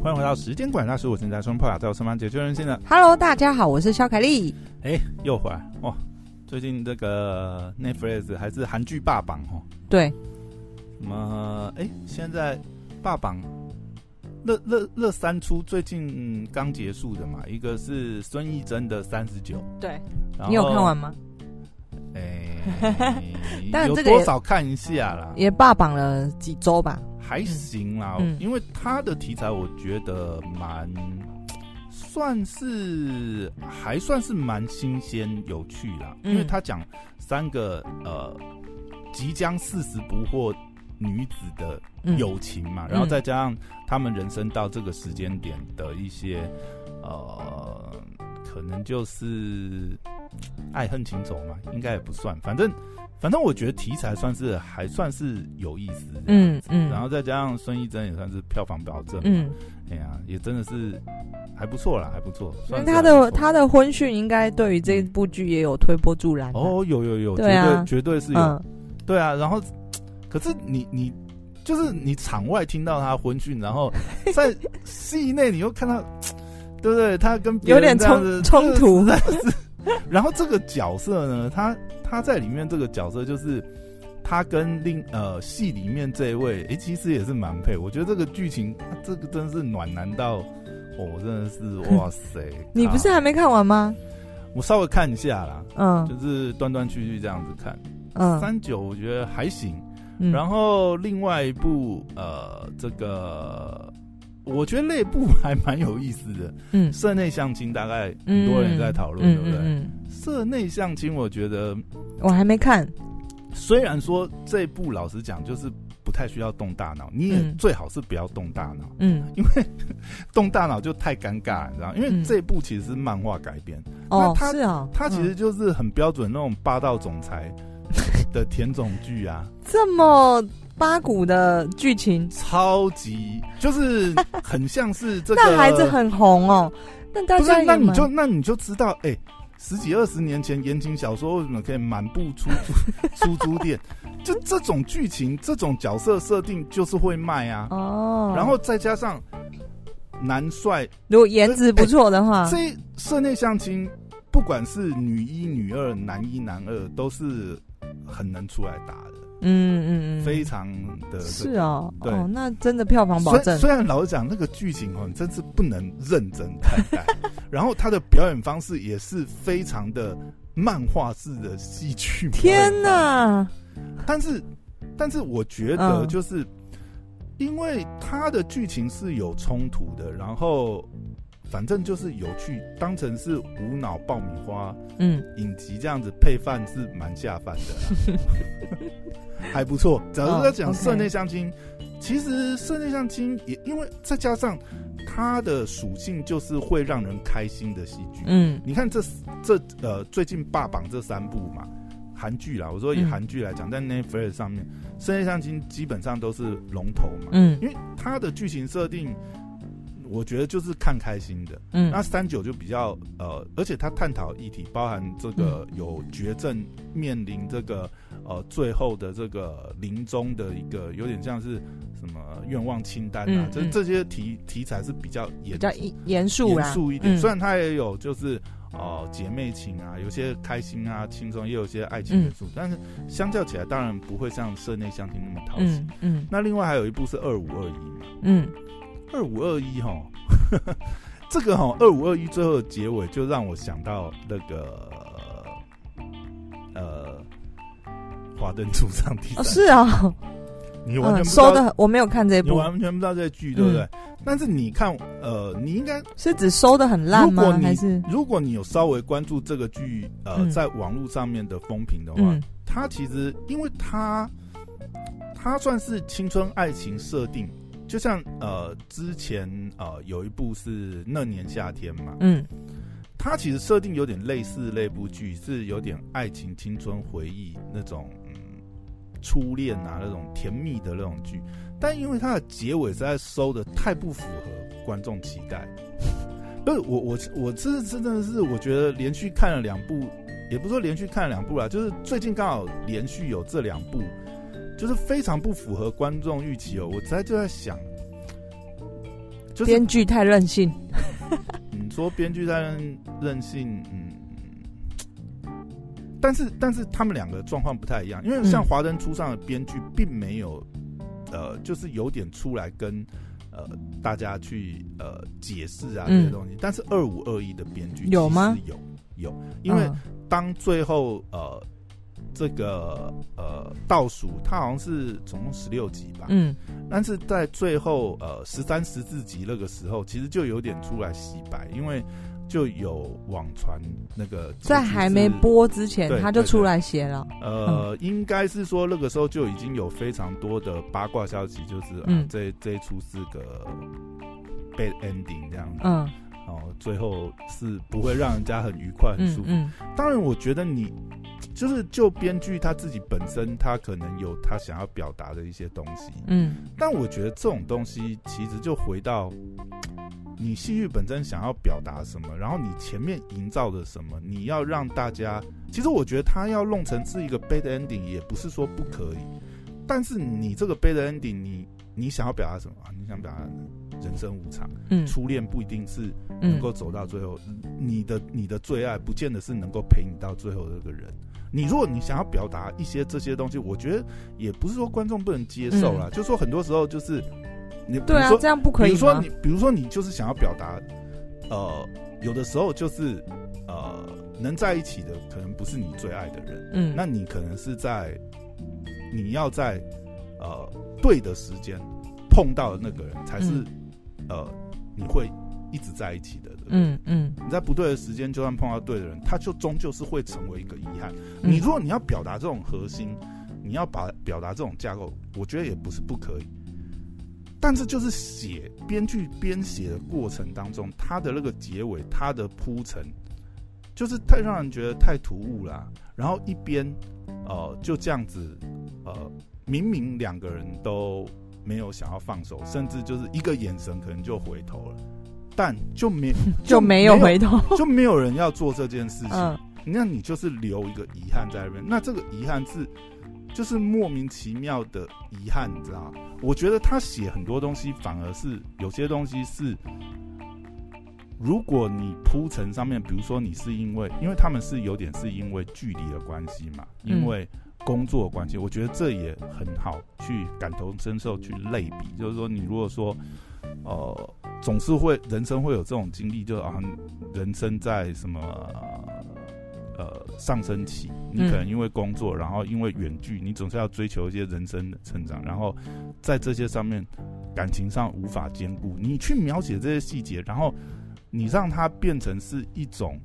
欢迎回到时间管大师，我正在双破瓦，在我身旁解救人心的。Hello，大家好，我是肖凯丽。哎，又回来哇！最近这个 Netflix 还是韩剧霸榜哦。对。什么？哎，现在霸榜热热热三出，最近刚结束的嘛，一个是孙艺珍的三十九。对。你有看完吗？哎，但有多少看一下啦？也霸榜了几周吧。还行啦，嗯、因为他的题材我觉得蛮算是还算是蛮新鲜有趣啦，嗯、因为他讲三个呃即将四十不惑女子的友情嘛，嗯、然后再加上他们人生到这个时间点的一些呃，可能就是爱恨情仇嘛，应该也不算，反正。反正我觉得题材算是还算是有意思，嗯嗯，然后再加上孙艺珍也算是票房保证，嗯，哎呀，也真的是还不错啦，还不错。因为他的他的婚讯应该对于这部剧也有推波助澜。哦，有有有，绝对绝对是有，对啊。然后，可是你你就是你场外听到他婚讯，然后 在戏内你又看到，对不对？他跟别人这样子冲突。然后这个角色呢，他他在里面这个角色就是他跟另呃戏里面这一位，哎，其实也是蛮配。我觉得这个剧情，这个真是暖男到，哦，真的是哇塞！你不是还没看完吗？我稍微看一下啦，嗯，就是断断续续这样子看。嗯，三九我觉得还行。嗯，然后另外一部呃，这个。我觉得那部还蛮有意思的，嗯，社内相亲大概很多人在讨论，对不对？嗯，社内相亲，我觉得我还没看。虽然说这部老实讲，就是不太需要动大脑，你也最好是不要动大脑，嗯，因为动大脑就太尴尬，你知道？因为这部其实是漫画改编，哦，是啊，它其实就是很标准那种霸道总裁的甜宠剧啊，这么。八股的剧情超级就是很像是这个，那孩子很红哦。但大家那你就那你就知道，哎、欸，十几二十年前言情小说为什么可以满布出租 出租店？就这种剧情，这种角色设定就是会卖啊。哦，然后再加上男帅，如果颜值不错的话，这社内相亲，不管是女一、女二、男一、男二，都是很能出来打的。嗯嗯嗯，非常的是哦，对，那真的票房保证。虽然老实讲，那个剧情哦，真是不能认真看待。然后他的表演方式也是非常的漫画式的戏剧。天哪！但是，但是我觉得，就是因为他的剧情是有冲突的，然后。反正就是有趣，当成是无脑爆米花，嗯，影集这样子配饭是蛮下饭的，还不错。假如要讲室内相亲，其实室内相亲也因为再加上它的属性就是会让人开心的戏剧，嗯，你看这这呃最近霸榜这三部嘛，韩剧啦，我说以韩剧来讲，在 Netflix 上面社内相亲基本上都是龙头嘛，嗯，因为它的剧情设定。我觉得就是看开心的，嗯，那三九就比较呃，而且他探讨议题包含这个有绝症面临这个呃最后的这个临终的一个有点像是什么愿望清单啊，这、嗯。嗯、这些题题材是比较严比较严肃严肃一点。嗯、虽然他也有就是呃姐妹情啊，有些开心啊轻松，也有些爱情元素，嗯、但是相较起来，当然不会像社内相亲那么讨喜。嗯，那另外还有一部是二五二一嘛，嗯。二五二一哈，这个哈二五二一最后的结尾就让我想到那个呃，华灯初上第三、哦、是啊，你完全收的我没有看这部，你完全不知道这剧对不对？嗯、但是你看呃，你应该是指收的很烂吗？还是如果你有稍微关注这个剧呃，嗯、在网络上面的风评的话，嗯、它其实因为它它算是青春爱情设定。就像呃，之前呃有一部是那年夏天嘛，嗯，它其实设定有点类似那部剧，是有点爱情、青春回忆那种，嗯，初恋啊那种甜蜜的那种剧，但因为它的结尾实在收的太不符合观众期待，不是我我我这真的是我觉得连续看了两部，也不是说连续看了两部啦，就是最近刚好连续有这两部。就是非常不符合观众预期哦，我实在就在想，就是编剧太任性。你说编剧太任任性，嗯，但是但是他们两个状况不太一样，因为像《华灯初上》的编剧并没有，呃，就是有点出来跟呃大家去呃解释啊这些东西，但是二五二一的编剧有吗？有有，因为当最后呃。这个呃倒数，它好像是总共十六集吧。嗯，但是在最后呃十三十四集那个时候，其实就有点出来洗白，因为就有网传那个在还没播之前，他就出来写了。呃，嗯、应该是说那个时候就已经有非常多的八卦消息，就是、啊、嗯，这这一出是个 bad ending 这样子。嗯，哦，最后是不会让人家很愉快、很舒服。嗯，嗯当然，我觉得你。就是就编剧他自己本身，他可能有他想要表达的一些东西，嗯，但我觉得这种东西其实就回到你戏剧本身想要表达什么，然后你前面营造的什么，你要让大家，其实我觉得他要弄成是一个 bad ending，也不是说不可以，但是你这个 bad ending，你你想要表达什么啊？你想表达人生无常，嗯，初恋不一定是能够走到最后，嗯，你的你的最爱不见得是能够陪你到最后的那个人。你如果你想要表达一些这些东西，我觉得也不是说观众不能接受啦，嗯、就说很多时候就是你对啊，这样不可以。比如说你，比如说你就是想要表达，呃，有的时候就是呃，能在一起的可能不是你最爱的人，嗯，那你可能是在你要在呃对的时间碰到的那个人才是、嗯、呃你会。一直在一起的，嗯嗯，你在不对的时间，就算碰到对的人，他就终究是会成为一个遗憾。嗯、你如果你要表达这种核心，你要把表达这种架构，我觉得也不是不可以。但是就是写编剧编写的过程当中，他的那个结尾，他的铺陈，就是太让人觉得太突兀了。然后一边呃就这样子，呃明明两个人都没有想要放手，甚至就是一个眼神可能就回头了。但就没 就没有回头，就没有人要做这件事情。嗯，那你就是留一个遗憾在那边。那这个遗憾是，就是莫名其妙的遗憾，你知道吗？我觉得他写很多东西，反而是有些东西是，如果你铺陈上面，比如说你是因为，因为他们是有点是因为距离的关系嘛，因为工作的关系，我觉得这也很好去感同身受去类比。就是说，你如果说，呃。总是会，人生会有这种经历，就好像人生在什么呃上升期，你可能因为工作，然后因为远距，你总是要追求一些人生的成长，然后在这些上面感情上无法兼顾，你去描写这些细节，然后你让它变成是一种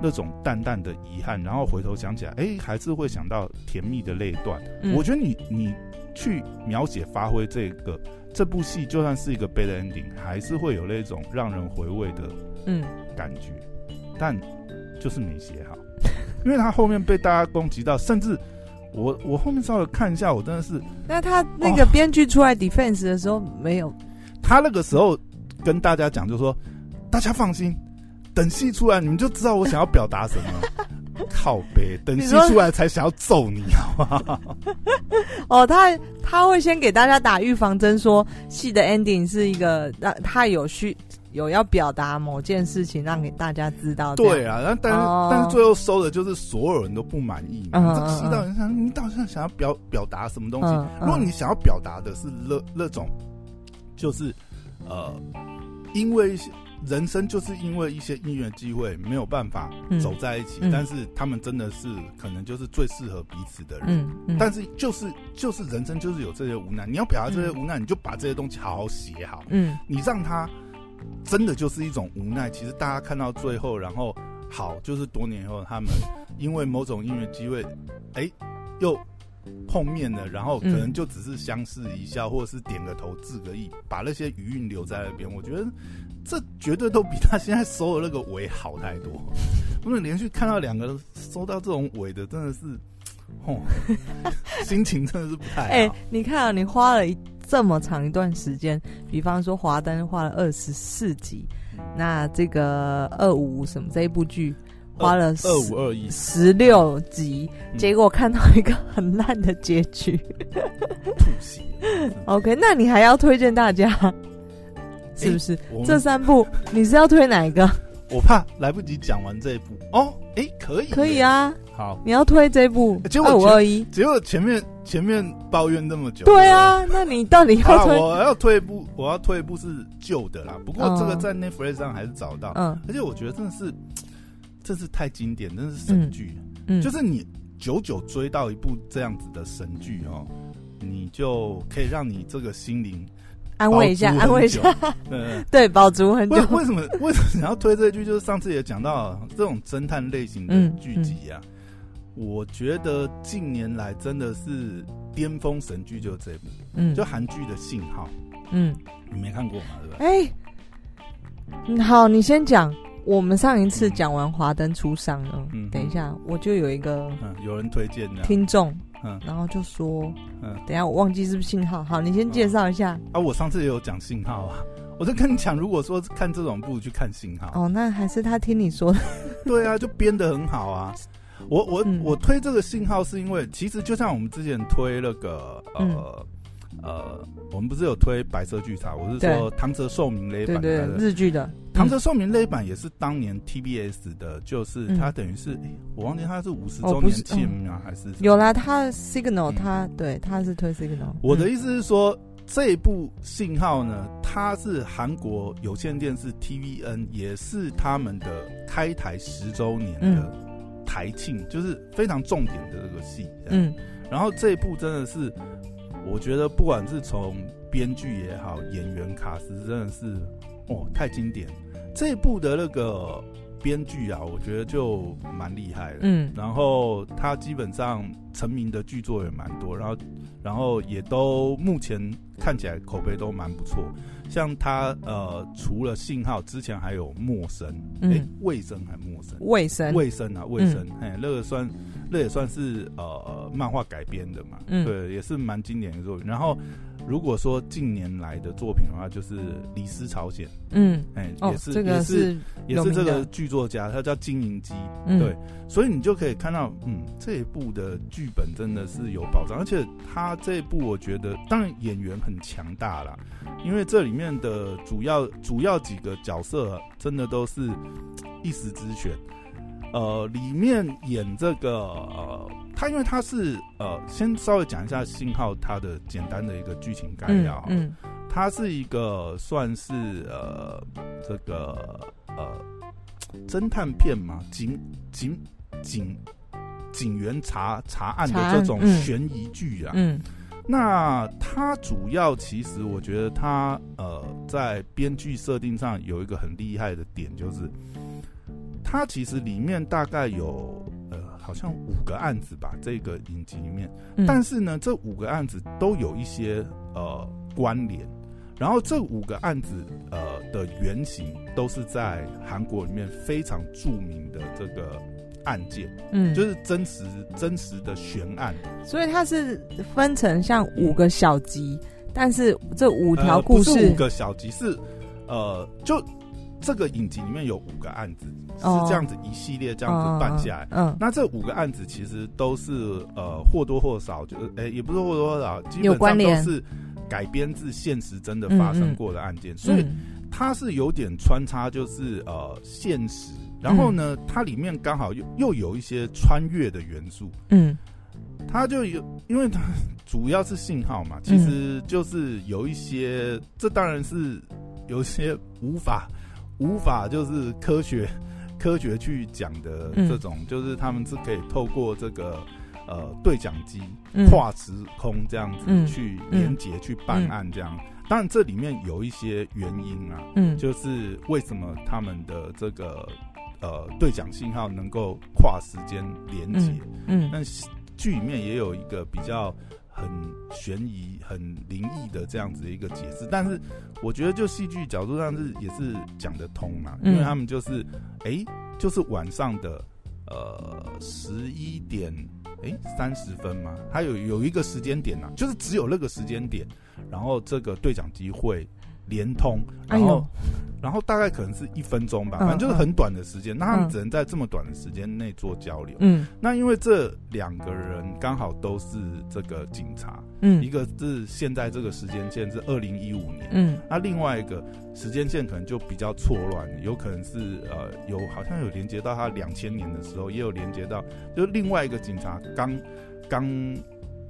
那种淡淡的遗憾，然后回头想起来，哎，还是会想到甜蜜的那一段。嗯、我觉得你你去描写发挥这个。这部戏就算是一个 bad ending，还是会有那种让人回味的嗯感觉，嗯、但就是没写好，因为他后面被大家攻击到，甚至我我后面稍微看一下，我真的是，那他那个编剧出来 defense 的时候没有，他那个时候跟大家讲，就说大家放心，等戏出来你们就知道我想要表达什么。靠北，等戏出来才想要揍你，好不好？哦，他他会先给大家打预防针，说戏的 ending 是一个让他有需有要表达某件事情，让给大家知道。对啊，但但是、哦、但是最后收的就是所有人都不满意。嗯，这个戏到底想你到底想要表表达什么东西？嗯嗯、如果你想要表达的是那那种，就是呃，因为。人生就是因为一些姻缘机会没有办法走在一起，但是他们真的是可能就是最适合彼此的人。嗯嗯、但是就是就是人生就是有这些无奈，你要表达这些无奈，你就把这些东西好好写好。嗯，你让他真的就是一种无奈。其实大家看到最后，然后好，就是多年以后他们因为某种因缘机会，哎、欸，又碰面了，然后可能就只是相视一笑，或者是点个头致个意，把那些余韵留在那边。我觉得。这绝对都比他现在收的那个尾好太多。不能连续看到两个人收到这种尾的，真的是，哦，心情真的是不太好。哎、欸，你看啊，你花了一这么长一段时间，比方说《华灯》花了二十四集，那这个二五什么这一部剧花了二五二一十六集，结果看到一个很烂的结局，吐血。OK，那你还要推荐大家？是不是？这三部你是要推哪一个？我怕来不及讲完这一部哦。哎，可以，可以啊。好，你要推这一部二五二一，结果前面前面抱怨那么久。对啊，那你到底要推？我要推一部，我要推一部是旧的啦。不过这个在 Netflix 上还是找到。嗯，而且我觉得真的是，真是太经典，真是神剧。嗯，就是你久久追到一部这样子的神剧哦，你就可以让你这个心灵。安慰一下，安慰一下，对对，饱足很久。为什么为什么你要推这一句？就是上次也讲到这种侦探类型的剧集啊，我觉得近年来真的是巅峰神剧，就是这部，嗯，就韩剧的《信号》，嗯，你没看过吗？对吧？哎，好，你先讲。我们上一次讲完《华灯初上》了，嗯，等一下我就有一个，有人推荐的听众。嗯，然后就说，嗯，等一下我忘记是不是信号？好，你先介绍一下。啊，我上次也有讲信号啊，我就跟你讲，如果说看这种，不如去看信号。哦，那还是他听你说的。对啊，就编的很好啊。我我、嗯、我推这个信号是因为，其实就像我们之前推那个呃。嗯呃，我们不是有推白色巨塔？我是说唐泽寿明那一版的日剧的。唐泽寿明那一版也是当年 TBS 的，就是它等于是、我忘记他是五十周年庆啊，还是有啦？他 Signal，他对他是推 Signal。我的意思是说，这一部信号呢，它是韩国有线电视 TVN，也是他们的开台十周年的台庆，就是非常重点的这个戏。嗯，然后这一部真的是。我觉得不管是从编剧也好，演员卡司真的是哦太经典。这一部的那个编剧啊，我觉得就蛮厉害的。嗯，然后他基本上成名的剧作也蛮多，然后然后也都目前看起来口碑都蛮不错。像他呃，除了信号之前还有陌生，哎、嗯，魏生还陌生，卫生，卫生啊，卫生，哎、嗯，那个算，那也算是呃漫画改编的嘛，嗯，对，也是蛮经典的作品。然后。如果说近年来的作品的话，就是《李斯朝鲜》，嗯，哎、欸，也是，哦、也是，也是这个剧作家，他叫金银姬，嗯、对，所以你就可以看到，嗯，这一部的剧本真的是有保障，而且他这一部我觉得，当然演员很强大啦，因为这里面的主要主要几个角色真的都是一时之选，呃，里面演这个呃。他因为他是呃，先稍微讲一下信号，它的简单的一个剧情概要。嗯，它是一个算是呃这个呃侦探片嘛，警警警警员查查案的这种悬疑剧啊。嗯，那它主要其实我觉得它呃在编剧设定上有一个很厉害的点，就是它其实里面大概有呃。好像五个案子吧，这个影集里面，嗯、但是呢，这五个案子都有一些呃关联，然后这五个案子呃的原型都是在韩国里面非常著名的这个案件，嗯，就是真实真实的悬案，所以它是分成像五个小集，嗯、但是这五条故事、呃、不是五个小集是呃就。这个影集里面有五个案子，是这样子一系列这样子办下来。嗯，那这五个案子其实都是呃或多或少，就是诶也不是或多或少，基本上都是改编自现实真的发生过的案件，所以它是有点穿插，就是呃现实，然后呢，它里面刚好又又有一些穿越的元素。嗯，它就有，因为它主要是信号嘛，其实就是有一些，这当然是有一些无法。无法就是科学 科学去讲的这种，嗯、就是他们是可以透过这个呃对讲机跨时空这样子去连接、嗯、去办案这样。当然这里面有一些原因啊，嗯，就是为什么他们的这个呃对讲信号能够跨时间连接，嗯，但剧里面也有一个比较。很悬疑、很灵异的这样子一个解释，但是我觉得就戏剧角度上是也是讲得通嘛，因为他们就是哎、欸，就是晚上的呃十一点哎三十分嘛，他有有一个时间点呐、啊，就是只有那个时间点，然后这个对讲机会连通，然后。然后大概可能是一分钟吧，反正就是很短的时间。那他们只能在这么短的时间内做交流。嗯，那因为这两个人刚好都是这个警察。嗯，一个是现在这个时间线是二零一五年。嗯，那另外一个时间线可能就比较错乱，有可能是呃有好像有连接到他两千年的时候，也有连接到就另外一个警察刚刚。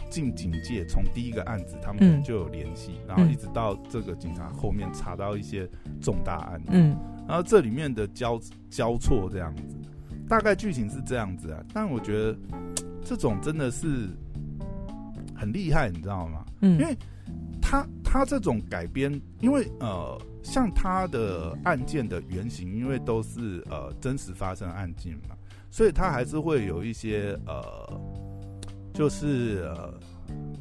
进警界，从第一个案子他们就有联系，嗯、然后一直到这个警察后面查到一些重大案子，嗯，然后这里面的交交错这样子，大概剧情是这样子啊。但我觉得这种真的是很厉害，你知道吗？嗯，因为他他这种改编，因为呃，像他的案件的原型，因为都是呃真实发生案件嘛，所以他还是会有一些呃。就是呃，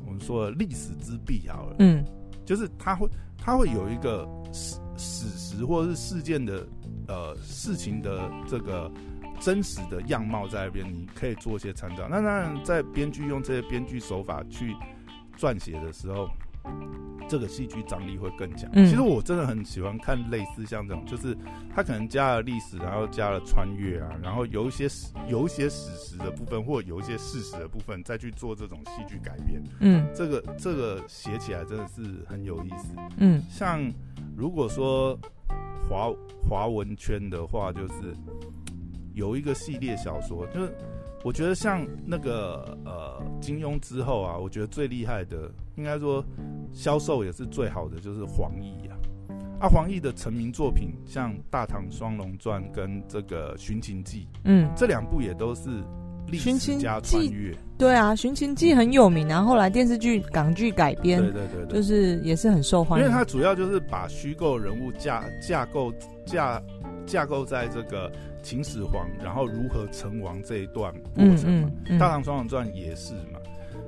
我们说历史之壁好了，嗯，就是它会它会有一个史史实或者是事件的呃事情的这个真实的样貌在那边，你可以做一些参照。那当然，在编剧用这些编剧手法去撰写的时候。这个戏剧张力会更强。嗯，其实我真的很喜欢看类似像这种，就是他可能加了历史，然后加了穿越啊，然后有一些有一些史实的部分，或有一些事实的部分，再去做这种戏剧改编。嗯，这个这个写起来真的是很有意思。嗯，像如果说华华文圈的话，就是有一个系列小说，就是。我觉得像那个呃金庸之后啊，我觉得最厉害的，应该说销售也是最好的，就是黄易啊。啊，黄易的成名作品像《大唐双龙传》跟这个《寻秦记》，嗯，这两部也都是历史加穿越。对啊，《寻秦记》很有名，然后后来电视剧、港剧改编，对对对，就是也是很受欢迎。因为它主要就是把虚构人物架架构架架构在这个。秦始皇，然后如何成王这一段过程嘛，嗯嗯嗯、大唐双龙传也是嘛。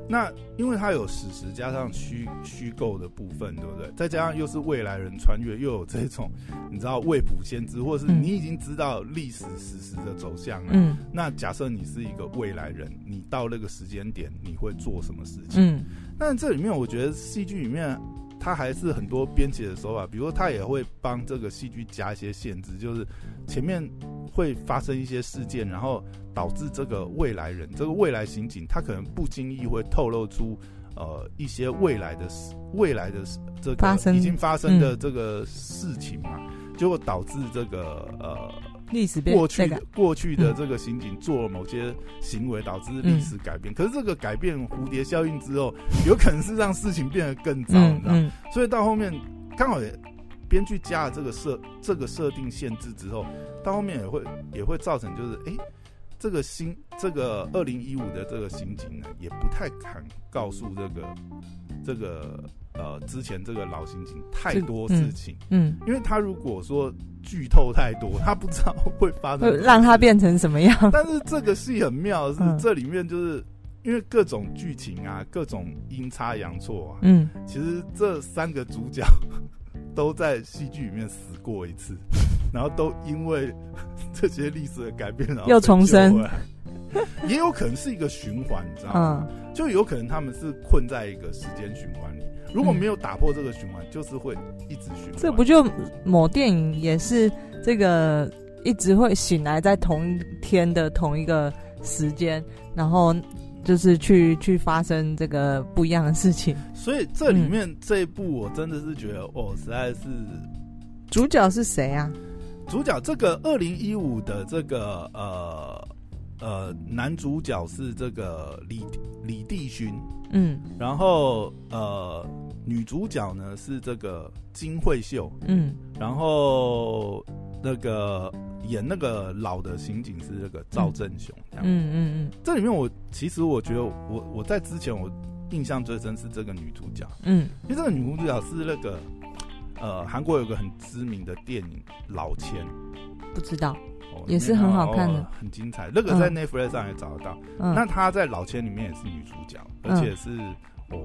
那因为它有史实加上虚虚构的部分，对不对？再加上又是未来人穿越，又有这种你知道未卜先知，或者是你已经知道历史史实的走向了。嗯。那假设你是一个未来人，你到那个时间点，你会做什么事情？嗯。但这里面我觉得戏剧里面。他还是很多编辑的手法，比如说他也会帮这个戏剧加一些限制，就是前面会发生一些事件，然后导致这个未来人，这个未来刑警，他可能不经意会透露出呃一些未来的未来的这个已经发生的这个事情嘛，结果导致这个呃。历史过去的过去的这个刑警做了某些行为，导致历史改变。可是这个改变蝴蝶效应之后，有可能是让事情变得更糟，你知道？所以到后面刚好也编剧加了这个设这个设定限制之后，到后面也会也会造成就是哎，这个新这个二零一五的这个刑警呢，也不太敢告诉这个这个。呃，之前这个老刑警太多事情，嗯，嗯，因为他如果说剧透太多，他不知道会发生，让他变成什么样。但是这个戏很妙的是，嗯、这里面就是因为各种剧情啊，各种阴差阳错啊，嗯，其实这三个主角 都在戏剧里面死过一次，然后都因为这些历史的改变，然后又重生，也有可能是一个循环，你知道吗？嗯、就有可能他们是困在一个时间循环里。如果没有打破这个循环，嗯、就是会一直循环。这不就某电影也是这个一直会醒来在同一天的同一个时间，然后就是去去发生这个不一样的事情。所以这里面这一部我真的是觉得，嗯、哦，实在是主角是谁啊？主角这个二零一五的这个呃。呃，男主角是这个李李帝勋，嗯，然后呃，女主角呢是这个金惠秀，嗯，然后那个演那个老的刑警是这个赵正雄，这样，嗯嗯嗯，嗯。这里面我其实我觉得我我在之前我印象最深是这个女主角，嗯，因为这个女主角是那个呃，韩国有个很知名的电影《老千》，不知道。也是很好看的，哦，很精彩。那个在 Netflix 上也找得到。嗯，那她在《老千》里面也是女主角，嗯，而且是哦，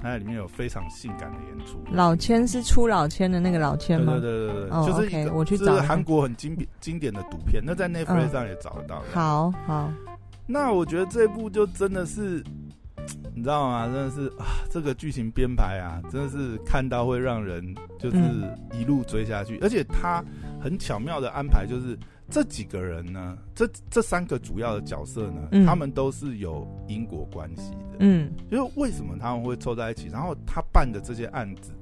她在里面有非常性感的演出。老千是出老千的那个老千吗？对对对对对，哦，就是我去找韩国很经典经典的赌片。那在 Netflix 上也找得到。好好，那我觉得这部就真的是你知道吗？真的是啊，这个剧情编排啊，真的是看到会让人就是一路追下去，嗯、而且他很巧妙的安排，就是这几个人呢，这这三个主要的角色呢，嗯、他们都是有因果关系的，嗯，就是为什么他们会凑在一起，然后他办的这些案子，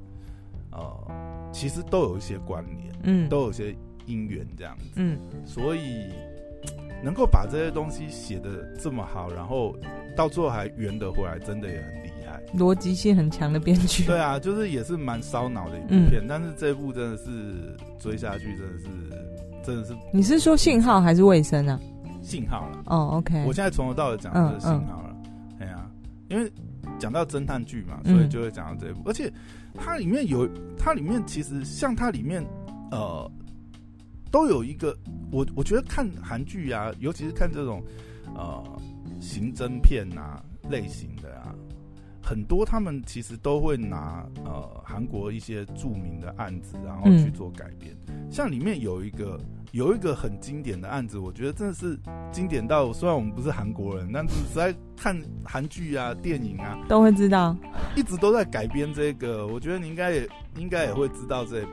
呃，其实都有一些关联，嗯，都有些因缘这样子，嗯，所以能够把这些东西写的这么好，然后。到最后还圆得回来，真的也很厉害，逻辑性很强的编剧。对啊，就是也是蛮烧脑的一部片，嗯、但是这一部真的是追下去，真的是真的是。你是说信号还是卫生啊？信号了。哦，OK。我现在从头到尾讲的是信号了。哎呀、嗯嗯，因为讲到侦探剧嘛，所以就会讲到这一部，嗯、而且它里面有，它里面其实像它里面呃，都有一个我我觉得看韩剧啊，尤其是看这种呃。刑侦片啊，类型的啊，很多他们其实都会拿呃韩国一些著名的案子，然后去做改编。嗯、像里面有一个有一个很经典的案子，我觉得真的是经典到，虽然我们不是韩国人，但是实在看韩剧啊、电影啊，都会知道，一直都在改编这个。我觉得你应该也应该也会知道这一部，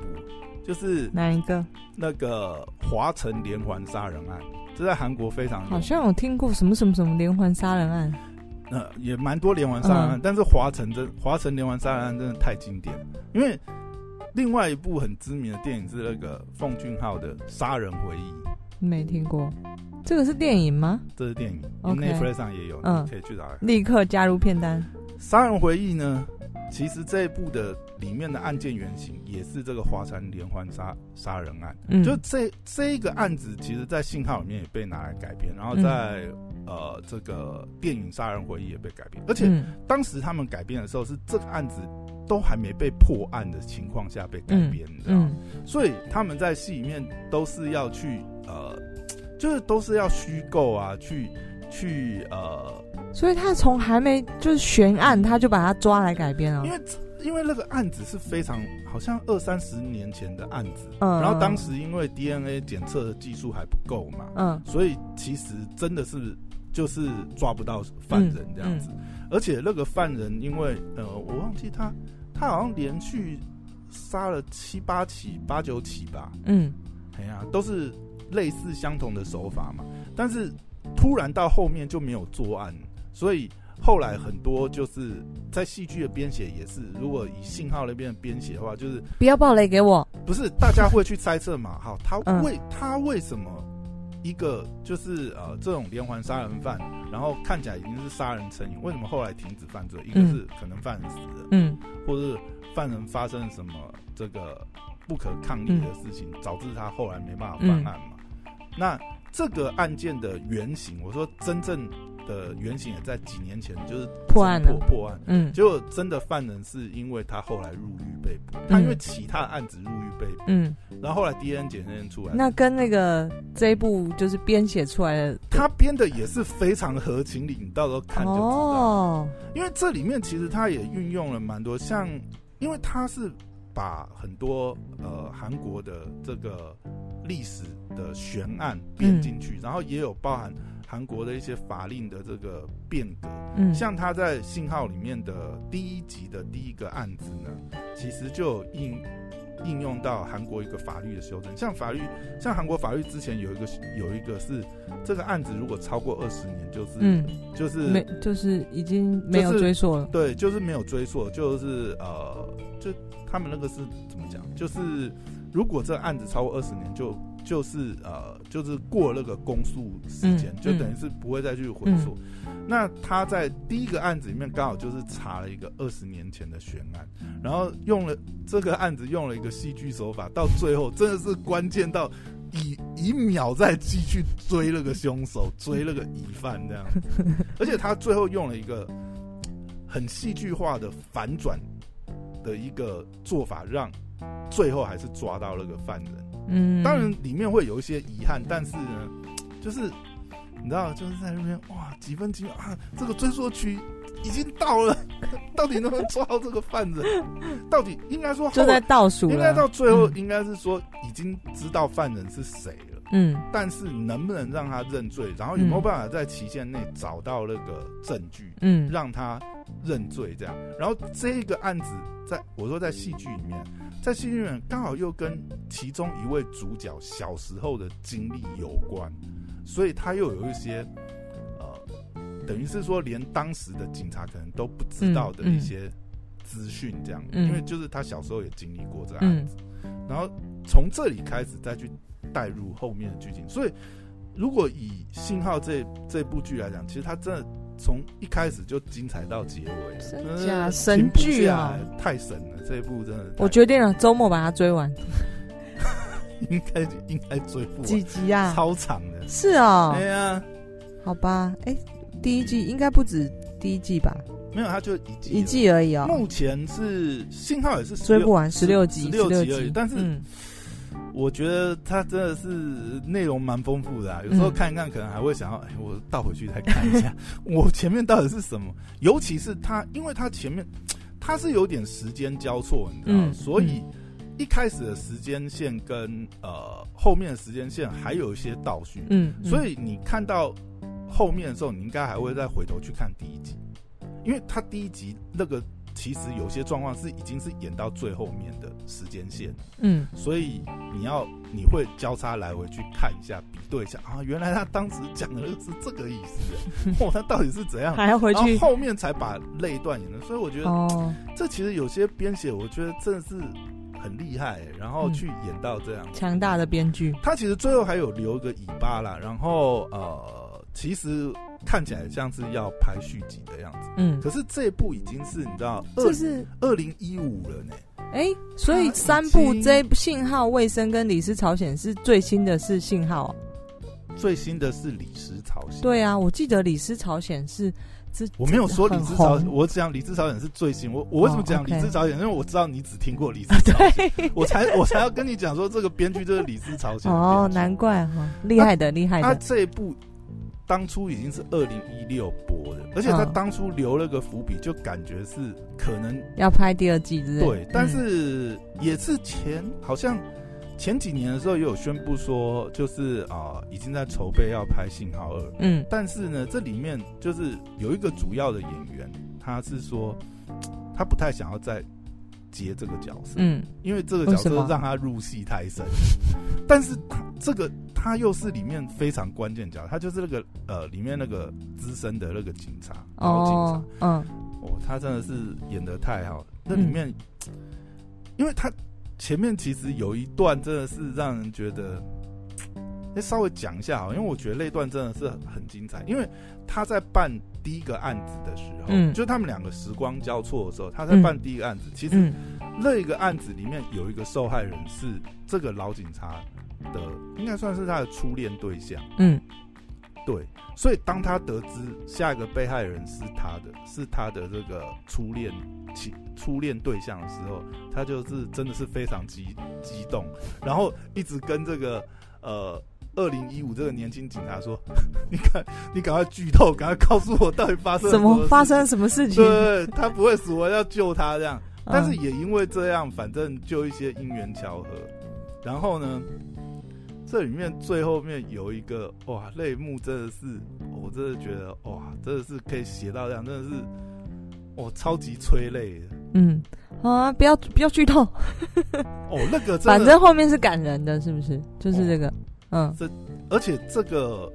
就是哪一个？那个华城连环杀人案。这在韩国非常好像有听过什么什么什么连环杀人案，呃，也蛮多连环杀人案，嗯、但是华城真华城连环杀人案真的太经典，因为另外一部很知名的电影是那个奉俊昊的《杀人回忆》，没听过，这个是电影吗？这是电影，Netflix 上也有，嗯，可以去找，立刻加入片单。《杀人回忆》呢？其实这一部的里面的案件原型也是这个华山连环杀杀人案，嗯、就这这一个案子，其实，在信号里面也被拿来改编，然后在、嗯、呃这个电影《杀人回忆》也被改编，而且当时他们改编的时候是这个案子都还没被破案的情况下被改编的，所以他们在戏里面都是要去呃，就是都是要虚构啊，去去呃。所以他从还没就是悬案，他就把他抓来改编了。因为因为那个案子是非常好像二三十年前的案子，嗯，然后当时因为 DNA 检测的技术还不够嘛，嗯，所以其实真的是就是抓不到犯人这样子。嗯嗯、而且那个犯人因为呃，我忘记他他好像连续杀了七八起、八九起吧，嗯，哎呀，都是类似相同的手法嘛，但是突然到后面就没有作案。所以后来很多就是在戏剧的编写也是，如果以信号那边的编写的话，就是不要暴雷给我。不是，大家会去猜测嘛？好，他为他为什么一个就是呃这种连环杀人犯，然后看起来已经是杀人成瘾，为什么后来停止犯罪？一个是可能犯人死了，嗯，或者是犯人发生了什么这个不可抗力的事情，导致他后来没办法犯案嘛？那这个案件的原型，我说真正。的原型也在几年前，就是破案了。破案，嗯，结果真的犯人是因为他后来入狱被捕，他因为其他案子入狱被捕，嗯，然后后来 DNA 检验出来，那跟那个这一部就是编写出来的，他编的也是非常合情理，你到时候看就知道。哦，因为这里面其实他也运用了蛮多，像因为他是把很多呃韩国的这个历史的悬案编进去，然后也有包含。韩国的一些法令的这个变革，嗯，像他在《信号》里面的第一集的第一个案子呢，其实就应应用到韩国一个法律的修正。像法律，像韩国法律之前有一个有一个是这个案子如果超过二十年，就是嗯，就是没就是已经没有追溯了，对，就是没有追溯，就是呃，就他们那个是怎么讲？就是如果这个案子超过二十年就。就是呃，就是过那个公诉时间，嗯、就等于是不会再去回溯。嗯、那他在第一个案子里面刚好就是查了一个二十年前的悬案，然后用了这个案子用了一个戏剧手法，到最后真的是关键到以以秒在继续追那个凶手，追那个疑犯这样。而且他最后用了一个很戏剧化的反转的一个做法，让最后还是抓到那个犯人。嗯，当然里面会有一些遗憾，但是呢，就是你知道，就是在那边哇，几分几秒啊，这个追溯区已经到了，到底能不能抓到这个犯人？到底应该说就在倒数，应该到最后应该是说已经知道犯人是谁了。嗯，但是能不能让他认罪，然后有没有办法在期限内找到那个证据，嗯，让他认罪这样，然后这个案子在我说在戏剧里面，在戏剧里面刚好又跟其中一位主角小时候的经历有关，所以他又有一些呃，等于是说连当时的警察可能都不知道的一些资讯这样，嗯。嗯，因为就是他小时候也经历过这个案子，嗯，然后从这里开始再去。带入后面的剧情，所以如果以《信号》这这部剧来讲，其实它真的从一开始就精彩到结尾，真假神剧啊，太神了！这一部真的，我决定了，周末把它追完。应该应该追不完几集啊？超长的，是哦。对啊，好吧，哎，第一季应该不止第一季吧？没有，它就一季一季而已哦。目前是《信号》也是追不完，十六集，十六集而已，但是。我觉得它真的是内容蛮丰富的啊，有时候看一看，可能还会想要，哎，我倒回去再看一下，我前面到底是什么？尤其是它，因为它前面它是有点时间交错，你知道，嗯，所以一开始的时间线跟呃后面的时间线还有一些倒叙，嗯，所以你看到后面的时候，你应该还会再回头去看第一集，因为它第一集那个。其实有些状况是已经是演到最后面的时间线，嗯，所以你要你会交叉来回去看一下，比对一下。啊，原来他当时讲的是这个意思，哦，他到底是怎样？还要回去后面才把那一段演的，所以我觉得哦，这其实有些编写，我觉得真的是很厉害，然后去演到这样。强大的编剧，他其实最后还有留一个尾巴啦，然后呃，其实。看起来像是要拍续集的样子，嗯，可是这部已经是你知道，这是二零一五了呢。哎、欸，所以三部这部信号、卫生跟李斯朝鲜是最新的是信号，最新的是李斯朝鲜。对啊，我记得李斯朝鲜是这，我没有说李斯朝鲜，我讲李斯朝鲜是最新。我我为什么讲李斯朝鲜？因为我知道你只听过李斯朝鲜，对我才我才要跟你讲说这个编剧就是李斯朝鲜。哦，难怪哈，厉害的厉害的。他这一部。当初已经是二零一六播的，而且他当初留了个伏笔，就感觉是可能要拍第二季之类。对，但是也是前好像前几年的时候也有宣布说，就是啊、呃，已经在筹备要拍《信号二》。嗯，但是呢，这里面就是有一个主要的演员，他是说他不太想要再接这个角色，嗯，因为这个角色让他入戏太深。但是他这个。他又是里面非常关键角，他就是那个呃，里面那个资深的那个警察，老警察，嗯，哦，他真的是演的太好了。那里面，嗯、因为他前面其实有一段真的是让人觉得，哎，稍微讲一下啊，因为我觉得那段真的是很精彩。因为他在办第一个案子的时候，嗯，就他们两个时光交错的时候，他在办第一个案子，嗯、其实那一个案子里面有一个受害人是这个老警察。的应该算是他的初恋对象，嗯，对，所以当他得知下一个被害人是他的，是他的这个初恋情初恋对象的时候，他就是真的是非常激激动，然后一直跟这个呃二零一五这个年轻警察说：“ 你赶你赶快剧透，赶快告诉我到底发生什么，什么发生什么事情？”对，他不会死，我要救他这样。但是也因为这样，反正就一些因缘巧合，然后呢？这里面最后面有一个哇，泪目真的是，我真的觉得哇，真的是可以写到这样，真的是我，超级催泪的。嗯，好啊，不要不要剧透。哦，那个反正后面是感人的，是不是？就是这个，哦、嗯，这而且这个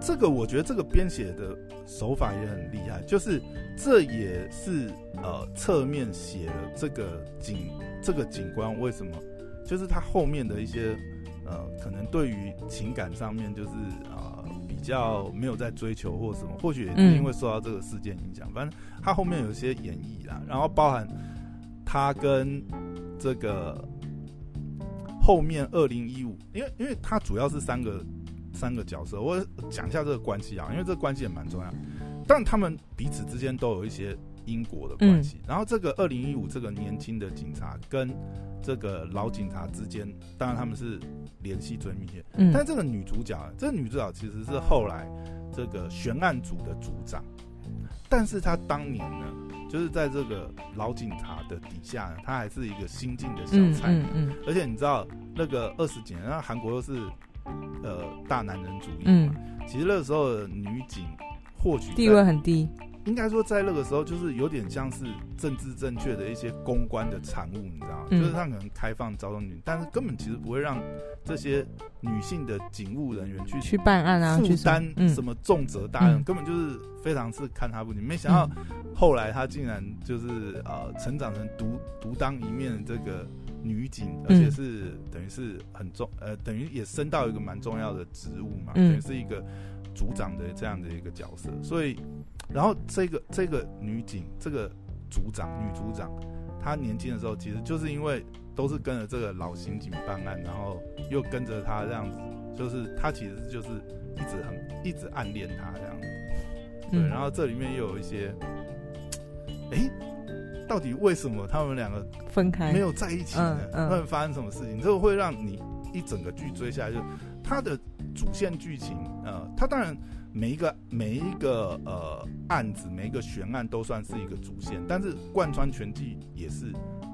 这个，我觉得这个编写的手法也很厉害，就是这也是呃侧面写了这个景这个警官为什么，就是它后面的一些。呃，可能对于情感上面就是啊、呃，比较没有在追求或什么，或许也是因为受到这个事件影响。嗯、反正他后面有一些演绎啦，然后包含他跟这个后面二零一五，因为因为他主要是三个三个角色，我讲一下这个关系啊，因为这个关系也蛮重要。但他们彼此之间都有一些因果的关系。嗯、然后这个二零一五这个年轻的警察跟这个老警察之间，当然他们是。联系最密切，嗯，但这个女主角，这个女主角其实是后来这个悬案组的组长，但是她当年呢，就是在这个老警察的底下呢，她还是一个新进的小菜，嗯，嗯，嗯，而且你知道那个二十几年，那韩国又是呃大男人主义嘛。嗯，其实那个时候的女警或许地位很低。应该说，在那个时候，就是有点像是政治正确的一些公关的产物，你知道吗？嗯、就是他可能开放招收女，但是根本其实不会让这些女性的警务人员去去办案啊，负担什么重责大任，嗯、根本就是非常是看他不起。没想到后来他竟然就是呃成长成独独当一面的这个女警，而且是等于是很重呃，等于也升到一个蛮重要的职务嘛，嗯、等于是一个组长的这样的一个角色，所以。然后这个这个女警，这个组长女组长，她年轻的时候其实就是因为都是跟着这个老刑警办案，然后又跟着他这样子，就是她其实就是一直很一直暗恋他这样子。对，然后这里面又有一些，哎，到底为什么他们两个分开没有在一起呢？嗯，会发生什么事情？这个会让你一整个剧追下来，就他的主线剧情，呃，他当然。每一个每一个呃案子，每一个悬案都算是一个主线，但是贯穿全剧也是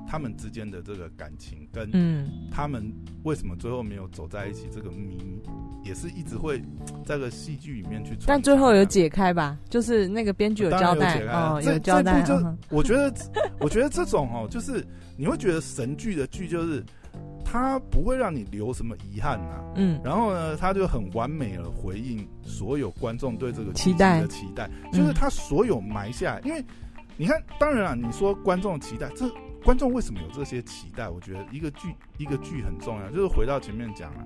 他们之间的这个感情跟嗯，他们为什么最后没有走在一起，这个谜也是一直会在个戏剧里面去。但最后有解开吧？就是那个编剧有交代有哦，有交代。就我觉得，我觉得这种哦，就是你会觉得神剧的剧就是。他不会让你留什么遗憾呐、啊，嗯，然后呢，他就很完美的回应所有观众对这个期待的期待，就是他所有埋下来，因为你看，当然了，你说观众的期待，这观众为什么有这些期待？我觉得一个剧一个剧很重要，就是回到前面讲了，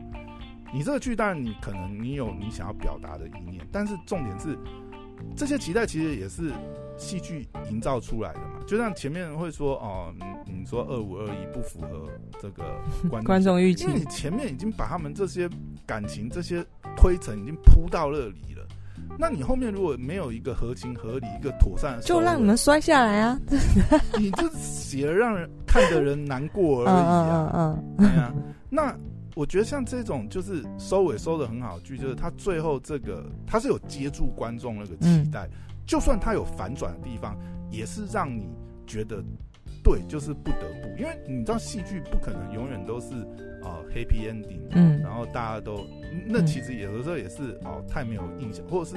你这个剧当然你可能你有你想要表达的意念，但是重点是这些期待其实也是。戏剧营造出来的嘛，就像前面会说哦，说二五二一不符合这个 观观众预期，因为你前面已经把他们这些感情、这些推陈已经铺到那里了，那你后面如果没有一个合情合理、一个妥善的，就让你们摔下来啊！你就写了让人看的人难过而已啊！嗯嗯，对啊。那我觉得像这种就是收尾收的很好的剧，就是他最后这个他是有接住观众那个期待。嗯就算他有反转的地方，也是让你觉得对，就是不得不，因为你知道戏剧不可能永远都是啊、呃、happy ending，嗯，然后大家都那其实有的时候也是哦、呃、太没有印象，或者是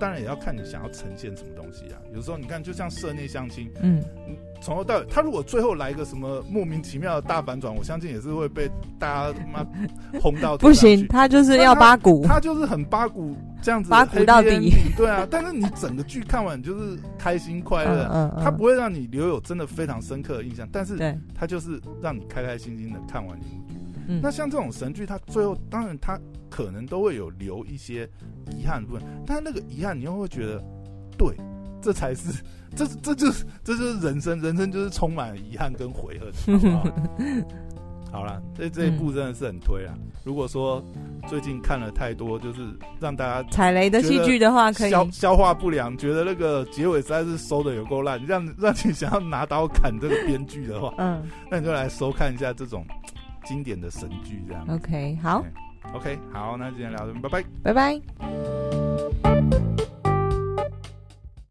当然也要看你想要呈现什么东西啊。有时候你看，就像社内相亲，嗯。从头到尾，他如果最后来一个什么莫名其妙的大反转，我相信也是会被大家他妈轰到。不行，他就是要八股，他就是很八股这样子，八股到底。对啊，但是你整个剧看完你就是开心快乐，嗯嗯，他不会让你留有真的非常深刻的印象，但是它就是让你开开心心的看完一部剧。嗯，那像这种神剧，它最后当然它可能都会有留一些遗憾的部分，但是那个遗憾你又会觉得，对，这才是。这这就是这就是人生，人生就是充满遗憾跟悔恨，好不好？好了，这这一部真的是很推啊！嗯、如果说最近看了太多，就是让大家踩雷的戏剧的话，可以消消化不良，觉得那个结尾实在是收的有够烂，让让你想要拿刀砍这个编剧的话，嗯，那你就来收看一下这种经典的神剧，这样。OK，好，OK，好，那今天聊拜拜，拜拜。